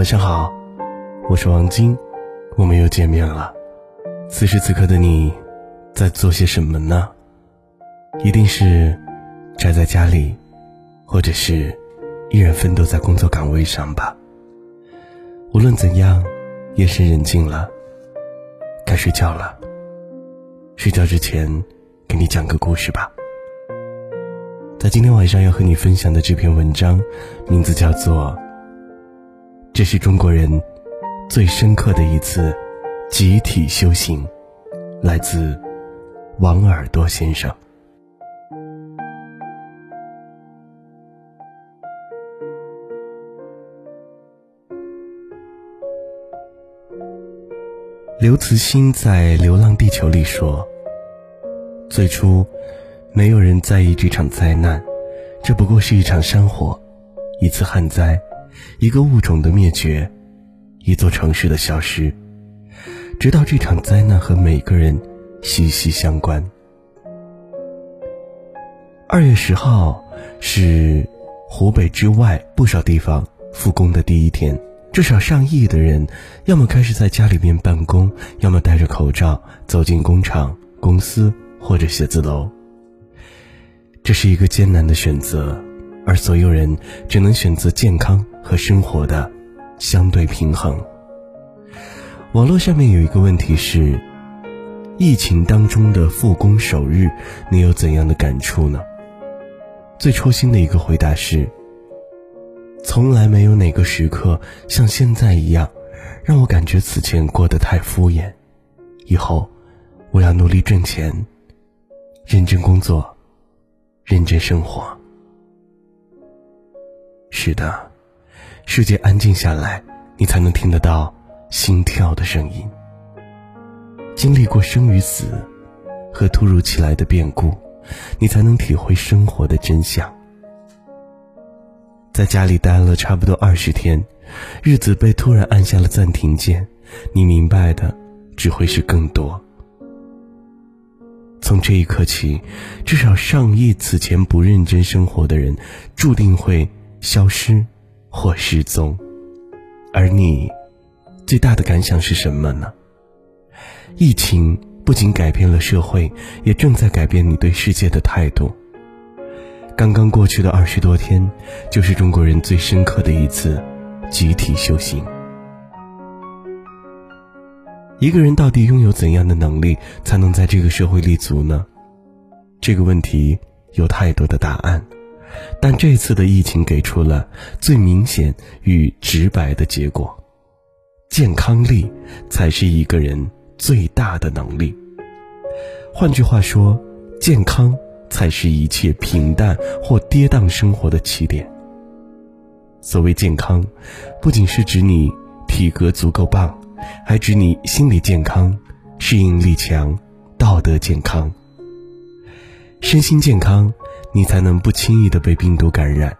晚上好，我是王晶，我们又见面了。此时此刻的你，在做些什么呢？一定是宅在家里，或者是依然奋斗在工作岗位上吧。无论怎样，夜深人静了，该睡觉了。睡觉之前，给你讲个故事吧。在今天晚上要和你分享的这篇文章，名字叫做《这是中国人最深刻的一次集体修行》，来自王耳朵先生。刘慈欣在《流浪地球》里说：“最初。”没有人在意这场灾难，这不过是一场山火，一次旱灾，一个物种的灭绝，一座城市的消失。直到这场灾难和每个人息息相关。二月十号是湖北之外不少地方复工的第一天，至少上亿的人，要么开始在家里面办公，要么戴着口罩走进工厂、公司或者写字楼。这是一个艰难的选择，而所有人只能选择健康和生活的相对平衡。网络上面有一个问题是：疫情当中的复工首日，你有怎样的感触呢？最初心的一个回答是：从来没有哪个时刻像现在一样，让我感觉此前过得太敷衍。以后，我要努力挣钱，认真工作。认真生活。是的，世界安静下来，你才能听得到心跳的声音。经历过生与死和突如其来的变故，你才能体会生活的真相。在家里待了差不多二十天，日子被突然按下了暂停键，你明白的只会是更多。从这一刻起，至少上亿此前不认真生活的人，注定会消失或失踪。而你，最大的感想是什么呢？疫情不仅改变了社会，也正在改变你对世界的态度。刚刚过去的二十多天，就是中国人最深刻的一次集体修行。一个人到底拥有怎样的能力，才能在这个社会立足呢？这个问题有太多的答案，但这次的疫情给出了最明显与直白的结果：健康力才是一个人最大的能力。换句话说，健康才是一切平淡或跌宕生活的起点。所谓健康，不仅是指你体格足够棒。还指你心理健康、适应力强、道德健康。身心健康，你才能不轻易的被病毒感染；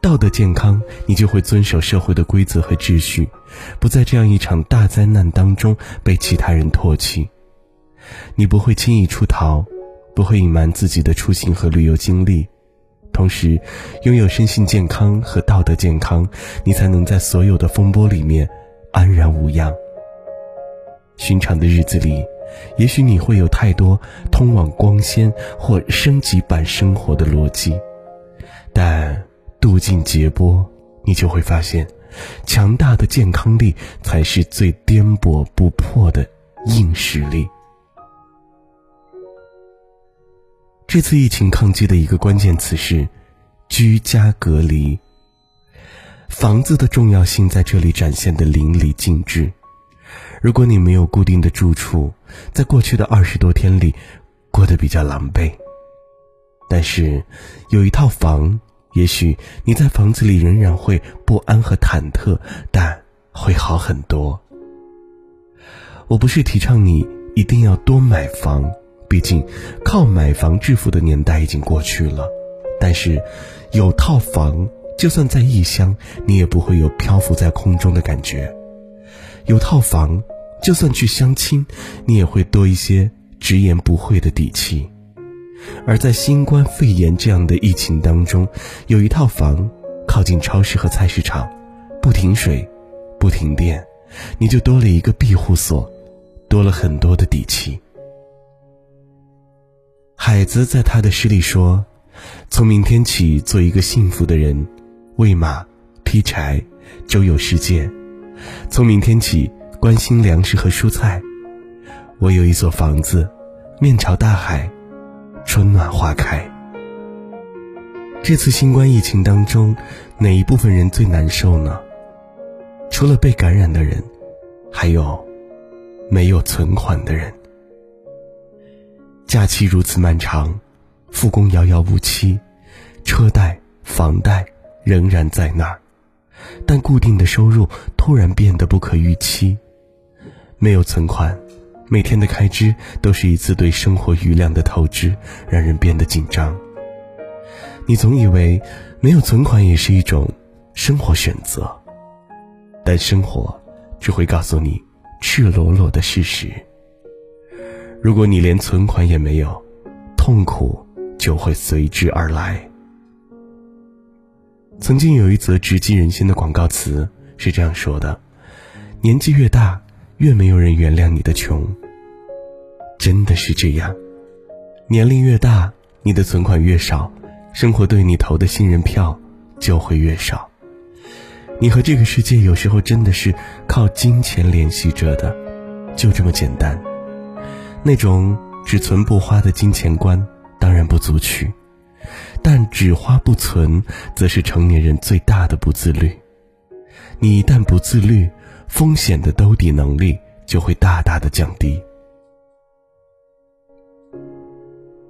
道德健康，你就会遵守社会的规则和秩序，不在这样一场大灾难当中被其他人唾弃。你不会轻易出逃，不会隐瞒自己的出行和旅游经历。同时，拥有身心健康和道德健康，你才能在所有的风波里面。安然无恙。寻常的日子里，也许你会有太多通往光鲜或升级版生活的逻辑，但渡尽劫波，你就会发现，强大的健康力才是最颠簸不破的硬实力。这次疫情抗击的一个关键词是居家隔离。房子的重要性在这里展现的淋漓尽致。如果你没有固定的住处，在过去的二十多天里，过得比较狼狈。但是，有一套房，也许你在房子里仍然会不安和忐忑，但会好很多。我不是提倡你一定要多买房，毕竟靠买房致富的年代已经过去了。但是，有套房。就算在异乡，你也不会有漂浮在空中的感觉。有套房，就算去相亲，你也会多一些直言不讳的底气。而在新冠肺炎这样的疫情当中，有一套房，靠近超市和菜市场，不停水，不停电，你就多了一个庇护所，多了很多的底气。海子在他的诗里说：“从明天起，做一个幸福的人，喂马，劈柴，周游世界。从明天起，关心粮食和蔬菜。我有一所房子，面朝大海，春暖花开。”这次新冠疫情当中，哪一部分人最难受呢？除了被感染的人，还有没有存款的人。假期如此漫长，复工遥遥无期，车贷、房贷仍然在那儿，但固定的收入突然变得不可预期。没有存款，每天的开支都是一次对生活余量的透支，让人变得紧张。你总以为没有存款也是一种生活选择，但生活只会告诉你赤裸裸的事实。如果你连存款也没有，痛苦就会随之而来。曾经有一则直击人心的广告词是这样说的：“年纪越大，越没有人原谅你的穷。”真的是这样，年龄越大，你的存款越少。生活对你投的信任票就会越少。你和这个世界有时候真的是靠金钱联系着的，就这么简单。那种只存不花的金钱观当然不足取，但只花不存，则是成年人最大的不自律。你一旦不自律，风险的兜底能力就会大大的降低。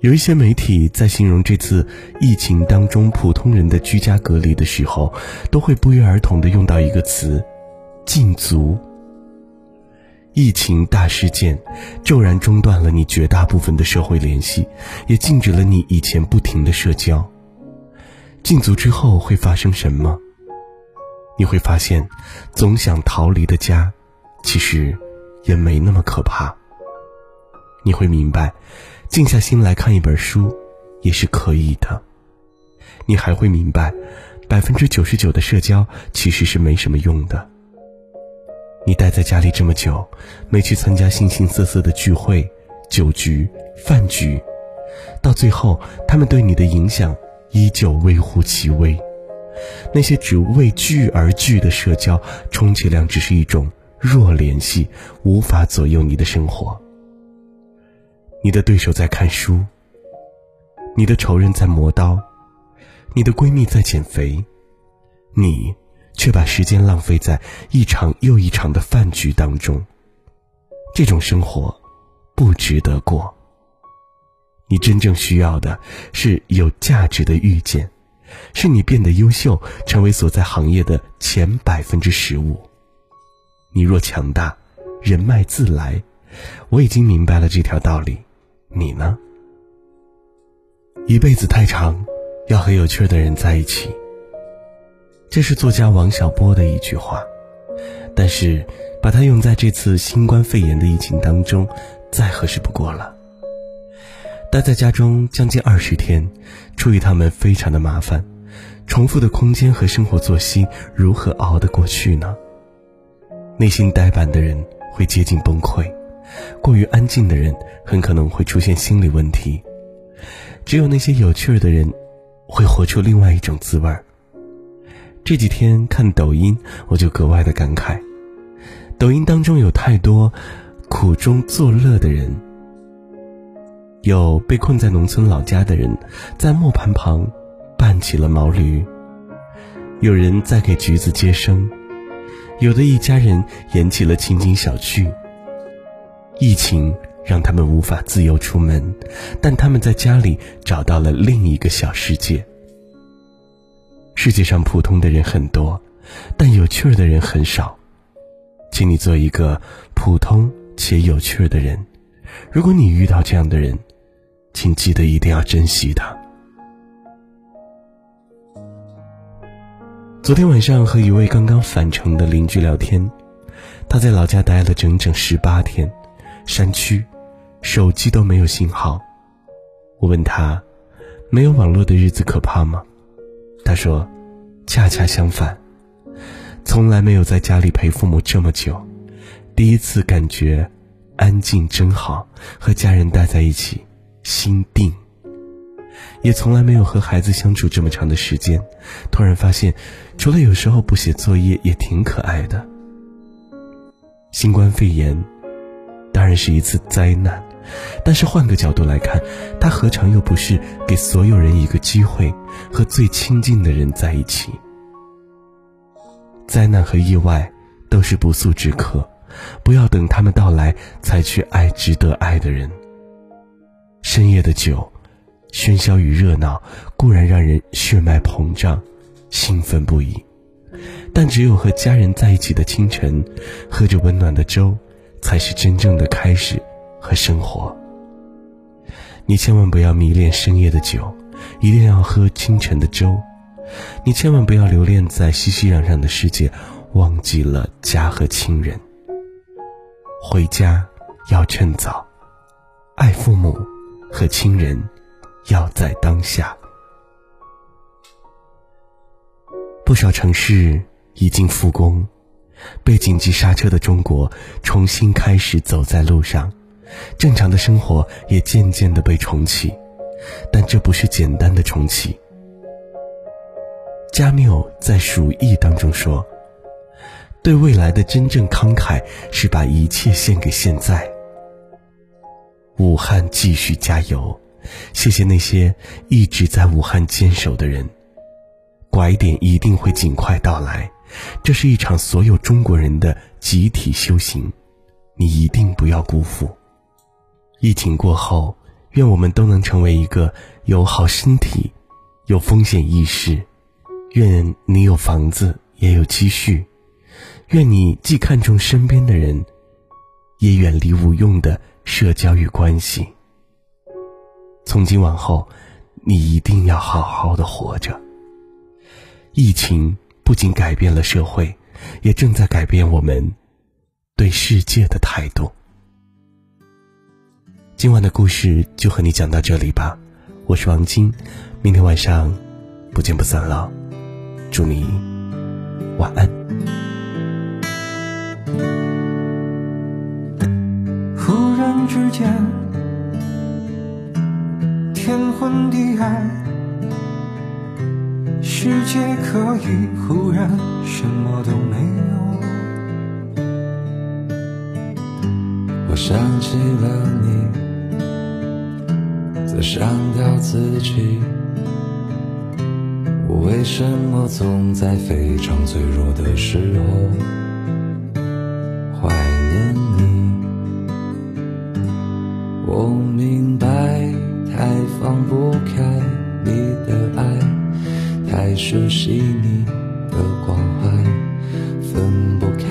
有一些媒体在形容这次疫情当中普通人的居家隔离的时候，都会不约而同的用到一个词“禁足”。疫情大事件骤然中断了你绝大部分的社会联系，也禁止了你以前不停的社交。禁足之后会发生什么？你会发现，总想逃离的家，其实也没那么可怕。你会明白。静下心来看一本书，也是可以的。你还会明白，百分之九十九的社交其实是没什么用的。你待在家里这么久，没去参加形形色色的聚会、酒局、饭局，到最后，他们对你的影响依旧微乎其微。那些只为聚而聚的社交，充其量只是一种弱联系，无法左右你的生活。你的对手在看书，你的仇人在磨刀，你的闺蜜在减肥，你却把时间浪费在一场又一场的饭局当中。这种生活不值得过。你真正需要的是有价值的遇见，是你变得优秀，成为所在行业的前百分之十五。你若强大，人脉自来。我已经明白了这条道理。你呢？一辈子太长，要和有趣的人在一起。这是作家王小波的一句话，但是把它用在这次新冠肺炎的疫情当中，再合适不过了。待在家中将近二十天，出于他们非常的麻烦，重复的空间和生活作息，如何熬得过去呢？内心呆板的人会接近崩溃。过于安静的人很可能会出现心理问题，只有那些有趣儿的人，会活出另外一种滋味儿。这几天看抖音，我就格外的感慨，抖音当中有太多苦中作乐的人，有被困在农村老家的人，在磨盘旁扮起了毛驴，有人在给橘子接生，有的一家人演起了情景小剧。疫情让他们无法自由出门，但他们在家里找到了另一个小世界。世界上普通的人很多，但有趣的人很少。请你做一个普通且有趣的人。如果你遇到这样的人，请记得一定要珍惜他。昨天晚上和一位刚刚返程的邻居聊天，他在老家待了整整十八天。山区，手机都没有信号。我问他，没有网络的日子可怕吗？他说，恰恰相反，从来没有在家里陪父母这么久，第一次感觉安静真好，和家人待在一起心定。也从来没有和孩子相处这么长的时间，突然发现，除了有时候不写作业，也挺可爱的。新冠肺炎当然是一次灾难，但是换个角度来看，它何尝又不是给所有人一个机会，和最亲近的人在一起？灾难和意外都是不速之客，不要等他们到来才去爱值得爱的人。深夜的酒。喧嚣与热闹固然让人血脉膨胀、兴奋不已，但只有和家人在一起的清晨，喝着温暖的粥，才是真正的开始和生活。你千万不要迷恋深夜的酒，一定要喝清晨的粥。你千万不要留恋在熙熙攘攘的世界，忘记了家和亲人。回家要趁早，爱父母和亲人。要在当下。不少城市已经复工，被紧急刹车的中国重新开始走在路上，正常的生活也渐渐的被重启，但这不是简单的重启。加缪在《鼠疫》当中说：“对未来的真正慷慨，是把一切献给现在。”武汉继续加油。谢谢那些一直在武汉坚守的人，拐点一定会尽快到来，这是一场所有中国人的集体修行，你一定不要辜负。疫情过后，愿我们都能成为一个有好身体、有风险意识，愿你有房子也有积蓄，愿你既看重身边的人，也远离无用的社交与关系。从今往后，你一定要好好的活着。疫情不仅改变了社会，也正在改变我们对世界的态度。今晚的故事就和你讲到这里吧，我是王晶，明天晚上不见不散了，祝你晚安。忽然之间。天昏地暗，世界可以忽然什么都没有。我想起了你，在上吊自己。我为什么总在非常脆弱的时候怀念你？我明白。太放不开你的爱，太熟悉你的关怀，分不开，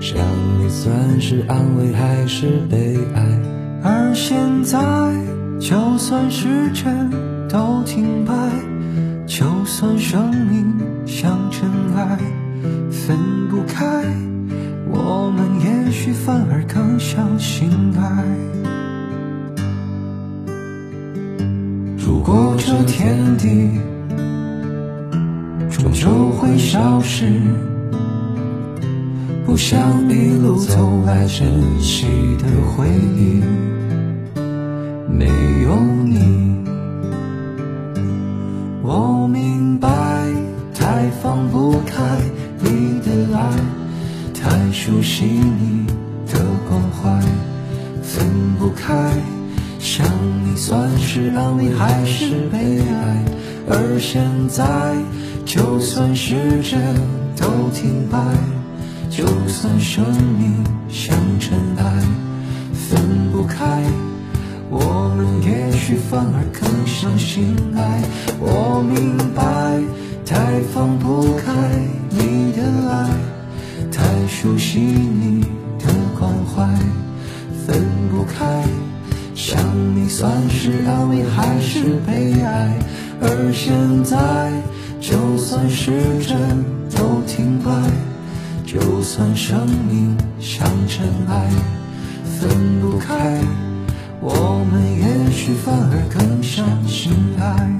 想你算是安慰还是悲哀？而现在，就算时针都停摆，就算生命像尘埃，分不开，我们也许反而更相信爱。如果这天地终究会消失，不想一路走来珍惜的回忆，没有你，我明白，太放不开你的爱，太熟悉你的关怀，分不开。想你算是安慰还是悲哀？而现在，就算时针都停摆，就算生命像尘埃，分不开，我们也许反而更相信爱。我明白，太放不开你的爱，太熟悉你的关怀，分不开。想你算是安慰还是悲哀？而现在，就算时针都停摆，就算生命像尘埃，分不开。我们也许反而更相信爱